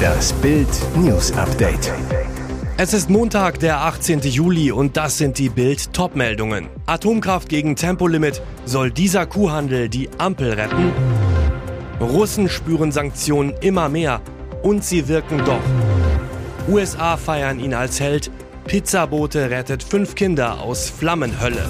Das Bild News Update. Es ist Montag, der 18. Juli und das sind die Bild Topmeldungen. Atomkraft gegen Tempolimit. Soll dieser Kuhhandel die Ampel retten? Russen spüren Sanktionen immer mehr und sie wirken doch. USA feiern ihn als Held. Pizzabote rettet fünf Kinder aus Flammenhölle.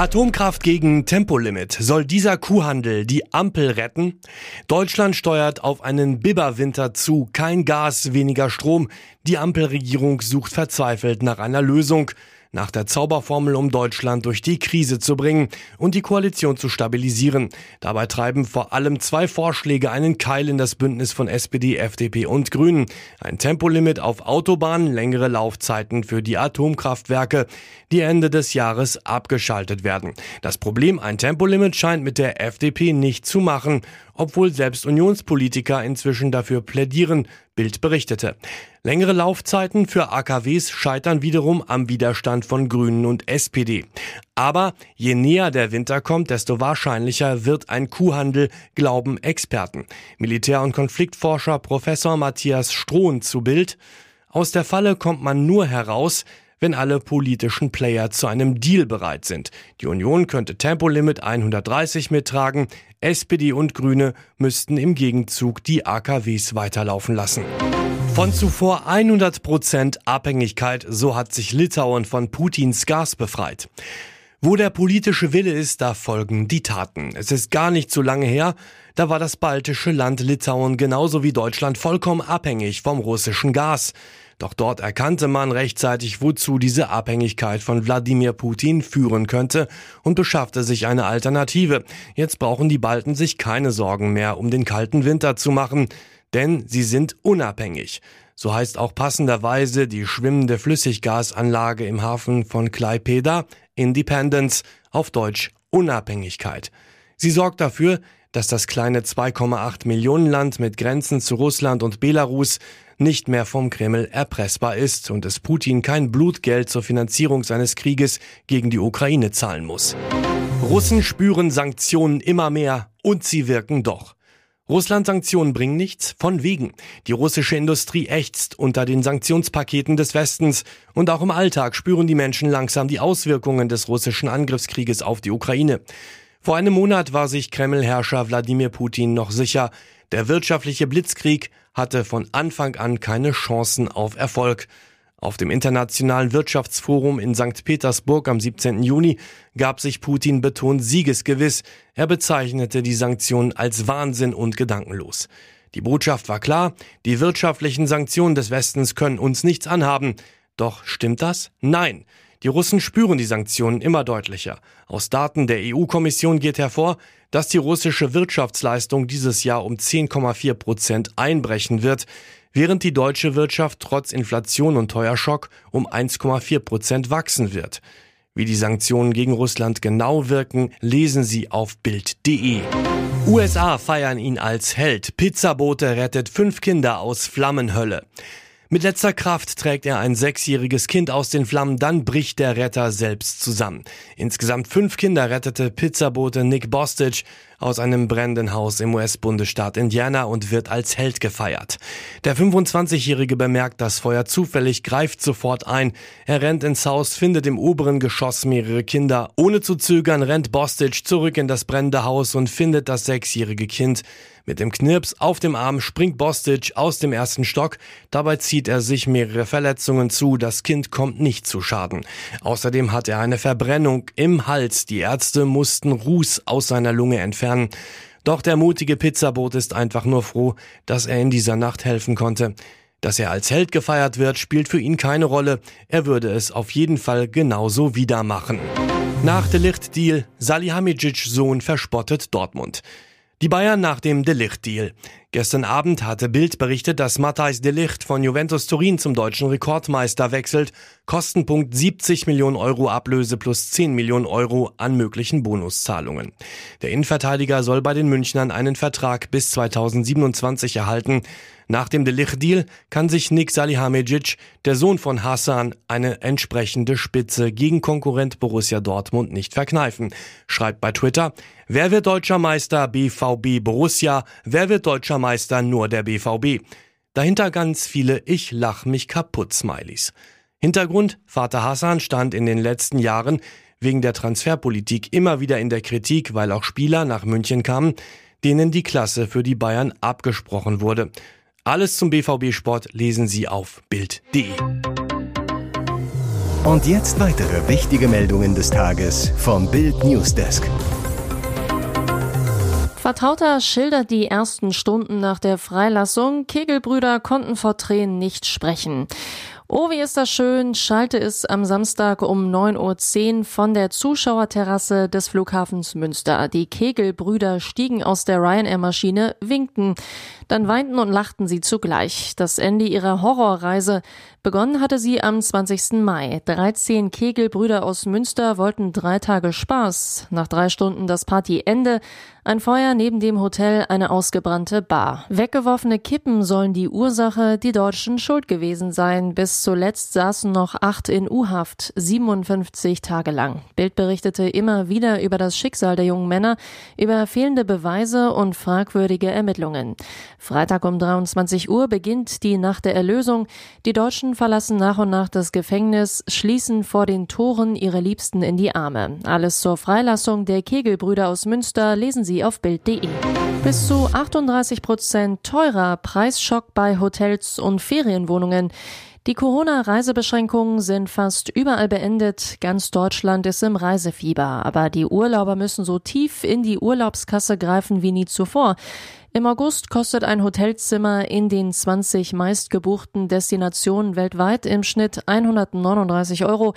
Atomkraft gegen Tempolimit. Soll dieser Kuhhandel die Ampel retten? Deutschland steuert auf einen Biberwinter zu. Kein Gas, weniger Strom. Die Ampelregierung sucht verzweifelt nach einer Lösung nach der Zauberformel, um Deutschland durch die Krise zu bringen und die Koalition zu stabilisieren. Dabei treiben vor allem zwei Vorschläge einen Keil in das Bündnis von SPD, FDP und Grünen. Ein Tempolimit auf Autobahnen, längere Laufzeiten für die Atomkraftwerke, die Ende des Jahres abgeschaltet werden. Das Problem, ein Tempolimit scheint mit der FDP nicht zu machen, obwohl selbst Unionspolitiker inzwischen dafür plädieren, Bild berichtete. Längere Laufzeiten für AKWs scheitern wiederum am Widerstand von Grünen und SPD. Aber je näher der Winter kommt, desto wahrscheinlicher wird ein Kuhhandel, glauben Experten. Militär- und Konfliktforscher Professor Matthias Strohn zu Bild. Aus der Falle kommt man nur heraus, wenn alle politischen Player zu einem Deal bereit sind. Die Union könnte Tempolimit 130 mittragen, SPD und Grüne müssten im Gegenzug die AKWs weiterlaufen lassen. Von zuvor 100 Prozent Abhängigkeit, so hat sich Litauen von Putins Gas befreit. Wo der politische Wille ist, da folgen die Taten. Es ist gar nicht so lange her, da war das baltische Land Litauen genauso wie Deutschland vollkommen abhängig vom russischen Gas. Doch dort erkannte man rechtzeitig, wozu diese Abhängigkeit von Wladimir Putin führen könnte und beschaffte sich eine Alternative. Jetzt brauchen die Balten sich keine Sorgen mehr um den kalten Winter zu machen, denn sie sind unabhängig. So heißt auch passenderweise die schwimmende Flüssiggasanlage im Hafen von Klaipeda Independence, auf Deutsch Unabhängigkeit. Sie sorgt dafür, dass das kleine 2,8 Millionen Land mit Grenzen zu Russland und Belarus nicht mehr vom Kreml erpressbar ist und es Putin kein Blutgeld zur Finanzierung seines Krieges gegen die Ukraine zahlen muss. Russen spüren Sanktionen immer mehr und sie wirken doch. Russland-Sanktionen bringen nichts, von wegen. Die russische Industrie ächzt unter den Sanktionspaketen des Westens und auch im Alltag spüren die Menschen langsam die Auswirkungen des russischen Angriffskrieges auf die Ukraine. Vor einem Monat war sich Kreml-Herrscher Wladimir Putin noch sicher, der wirtschaftliche Blitzkrieg hatte von Anfang an keine Chancen auf Erfolg. Auf dem Internationalen Wirtschaftsforum in St. Petersburg am 17. Juni gab sich Putin betont siegesgewiss. Er bezeichnete die Sanktionen als Wahnsinn und gedankenlos. Die Botschaft war klar, die wirtschaftlichen Sanktionen des Westens können uns nichts anhaben. Doch stimmt das? Nein. Die Russen spüren die Sanktionen immer deutlicher. Aus Daten der EU-Kommission geht hervor, dass die russische Wirtschaftsleistung dieses Jahr um 10,4 Prozent einbrechen wird, während die deutsche Wirtschaft trotz Inflation und Teuerschock um 1,4 Prozent wachsen wird. Wie die Sanktionen gegen Russland genau wirken, lesen Sie auf Bild.de. USA feiern ihn als Held. Pizzabote rettet fünf Kinder aus Flammenhölle. Mit letzter Kraft trägt er ein sechsjähriges Kind aus den Flammen, dann bricht der Retter selbst zusammen. Insgesamt fünf Kinder rettete Pizzabote Nick Bostich aus einem brennenden Haus im US-Bundesstaat Indiana und wird als Held gefeiert. Der 25-Jährige bemerkt das Feuer zufällig, greift sofort ein. Er rennt ins Haus, findet im oberen Geschoss mehrere Kinder. Ohne zu zögern rennt Bostich zurück in das brennende Haus und findet das sechsjährige Kind. Mit dem Knirps auf dem Arm springt Bostic aus dem ersten Stock. Dabei zieht er sich mehrere Verletzungen zu. Das Kind kommt nicht zu Schaden. Außerdem hat er eine Verbrennung im Hals. Die Ärzte mussten Ruß aus seiner Lunge entfernen. Doch der mutige Pizzabot ist einfach nur froh, dass er in dieser Nacht helfen konnte. Dass er als Held gefeiert wird, spielt für ihn keine Rolle. Er würde es auf jeden Fall genauso wieder machen. Nach Delicht-Deal, Salihamidzic Sohn verspottet Dortmund. Die Bayern nach dem Delicht-Deal. Gestern Abend hatte Bild berichtet, dass Matthijs de Ligt von Juventus Turin zum deutschen Rekordmeister wechselt. Kostenpunkt 70 Millionen Euro Ablöse plus 10 Millionen Euro an möglichen Bonuszahlungen. Der Innenverteidiger soll bei den Münchnern einen Vertrag bis 2027 erhalten. Nach dem Delich-Deal kann sich Nick Salihamidzic, der Sohn von Hassan, eine entsprechende Spitze gegen Konkurrent Borussia Dortmund nicht verkneifen. Schreibt bei Twitter, wer wird deutscher Meister BVB Borussia, wer wird deutscher Meister nur der BVB. Dahinter ganz viele Ich lach mich kaputt Smileys. Hintergrund, Vater Hassan stand in den letzten Jahren wegen der Transferpolitik immer wieder in der Kritik, weil auch Spieler nach München kamen, denen die Klasse für die Bayern abgesprochen wurde. Alles zum BVB-Sport lesen Sie auf Bild.de. Und jetzt weitere wichtige Meldungen des Tages vom Bild Newsdesk. Vertrauter schildert die ersten Stunden nach der Freilassung. Kegelbrüder konnten vor Tränen nicht sprechen. Oh, wie ist das schön, schalte es am Samstag um 9.10 Uhr von der Zuschauerterrasse des Flughafens Münster. Die Kegelbrüder stiegen aus der Ryanair-Maschine, winkten. Dann weinten und lachten sie zugleich. Das Ende ihrer Horrorreise. Begonnen hatte sie am 20. Mai. 13 Kegelbrüder aus Münster wollten drei Tage Spaß. Nach drei Stunden das Partyende. Ein Feuer neben dem Hotel, eine ausgebrannte Bar. Weggeworfene Kippen sollen die Ursache, die Deutschen schuld gewesen sein. Bis zuletzt saßen noch acht in U-Haft, 57 Tage lang. Bild berichtete immer wieder über das Schicksal der jungen Männer, über fehlende Beweise und fragwürdige Ermittlungen. Freitag um 23 Uhr beginnt die Nacht der Erlösung. Die Deutschen verlassen nach und nach das Gefängnis, schließen vor den Toren ihre Liebsten in die Arme. Alles zur Freilassung der Kegelbrüder aus Münster lesen Sie auf Bild.de. Bis zu 38 Prozent teurer Preisschock bei Hotels und Ferienwohnungen. Die Corona-Reisebeschränkungen sind fast überall beendet. Ganz Deutschland ist im Reisefieber. Aber die Urlauber müssen so tief in die Urlaubskasse greifen wie nie zuvor. Im August kostet ein Hotelzimmer in den 20 meistgebuchten Destinationen weltweit im Schnitt 139 Euro.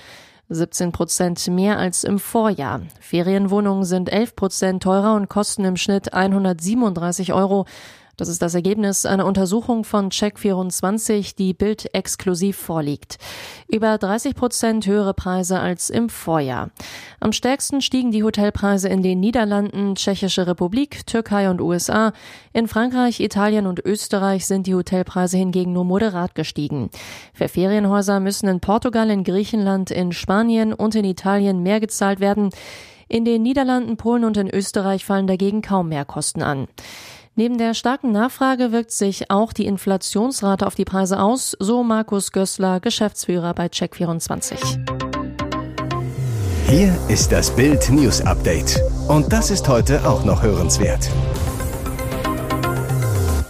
17 Prozent mehr als im Vorjahr. Ferienwohnungen sind 11 Prozent teurer und kosten im Schnitt 137 Euro. Das ist das Ergebnis einer Untersuchung von Check24, die Bild exklusiv vorliegt. Über 30 Prozent höhere Preise als im Vorjahr. Am stärksten stiegen die Hotelpreise in den Niederlanden, Tschechische Republik, Türkei und USA. In Frankreich, Italien und Österreich sind die Hotelpreise hingegen nur moderat gestiegen. Für Ferienhäuser müssen in Portugal, in Griechenland, in Spanien und in Italien mehr gezahlt werden. In den Niederlanden, Polen und in Österreich fallen dagegen kaum mehr Kosten an. Neben der starken Nachfrage wirkt sich auch die Inflationsrate auf die Preise aus, so Markus Gößler, Geschäftsführer bei Check24. Hier ist das Bild News Update. Und das ist heute auch noch hörenswert.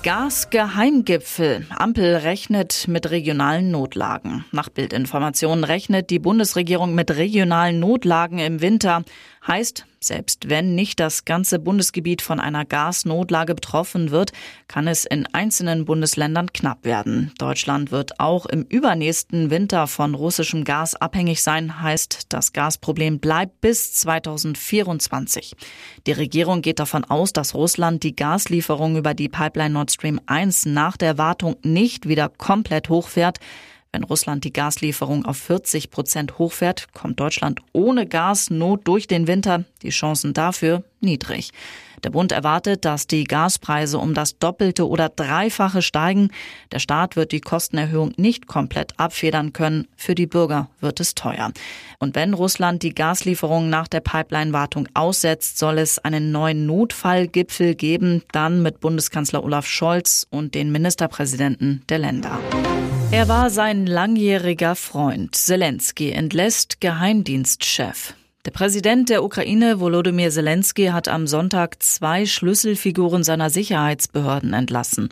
Gasgeheimgipfel. Ampel rechnet mit regionalen Notlagen. Nach Bildinformationen rechnet die Bundesregierung mit regionalen Notlagen im Winter. Heißt, selbst wenn nicht das ganze Bundesgebiet von einer Gasnotlage betroffen wird, kann es in einzelnen Bundesländern knapp werden. Deutschland wird auch im übernächsten Winter von russischem Gas abhängig sein, heißt, das Gasproblem bleibt bis 2024. Die Regierung geht davon aus, dass Russland die Gaslieferung über die Pipeline Nord Stream 1 nach der Wartung nicht wieder komplett hochfährt. Wenn Russland die Gaslieferung auf 40 Prozent hochfährt, kommt Deutschland ohne Gasnot durch den Winter. Die Chancen dafür niedrig. Der Bund erwartet, dass die Gaspreise um das Doppelte oder Dreifache steigen. Der Staat wird die Kostenerhöhung nicht komplett abfedern können. Für die Bürger wird es teuer. Und wenn Russland die Gaslieferung nach der Pipeline-Wartung aussetzt, soll es einen neuen Notfallgipfel geben, dann mit Bundeskanzler Olaf Scholz und den Ministerpräsidenten der Länder. Er war sein langjähriger Freund. Zelensky entlässt Geheimdienstchef. Der Präsident der Ukraine, Volodymyr Zelensky, hat am Sonntag zwei Schlüsselfiguren seiner Sicherheitsbehörden entlassen.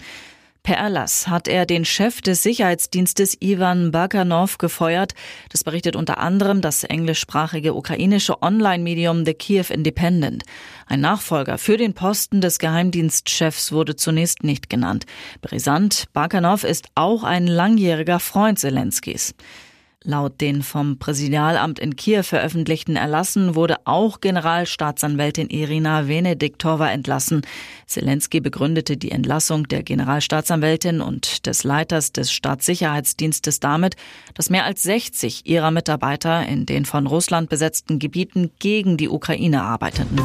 Per Erlass hat er den Chef des Sicherheitsdienstes Ivan Bakanov gefeuert. Das berichtet unter anderem das englischsprachige ukrainische Online-Medium The Kiev Independent. Ein Nachfolger für den Posten des Geheimdienstchefs wurde zunächst nicht genannt. Brisant, Bakanov ist auch ein langjähriger Freund Zelenskis. Laut den vom Präsidialamt in Kiew veröffentlichten Erlassen wurde auch Generalstaatsanwältin Irina Venediktova entlassen. Zelensky begründete die Entlassung der Generalstaatsanwältin und des Leiters des Staatssicherheitsdienstes damit, dass mehr als 60 ihrer Mitarbeiter in den von Russland besetzten Gebieten gegen die Ukraine arbeiteten.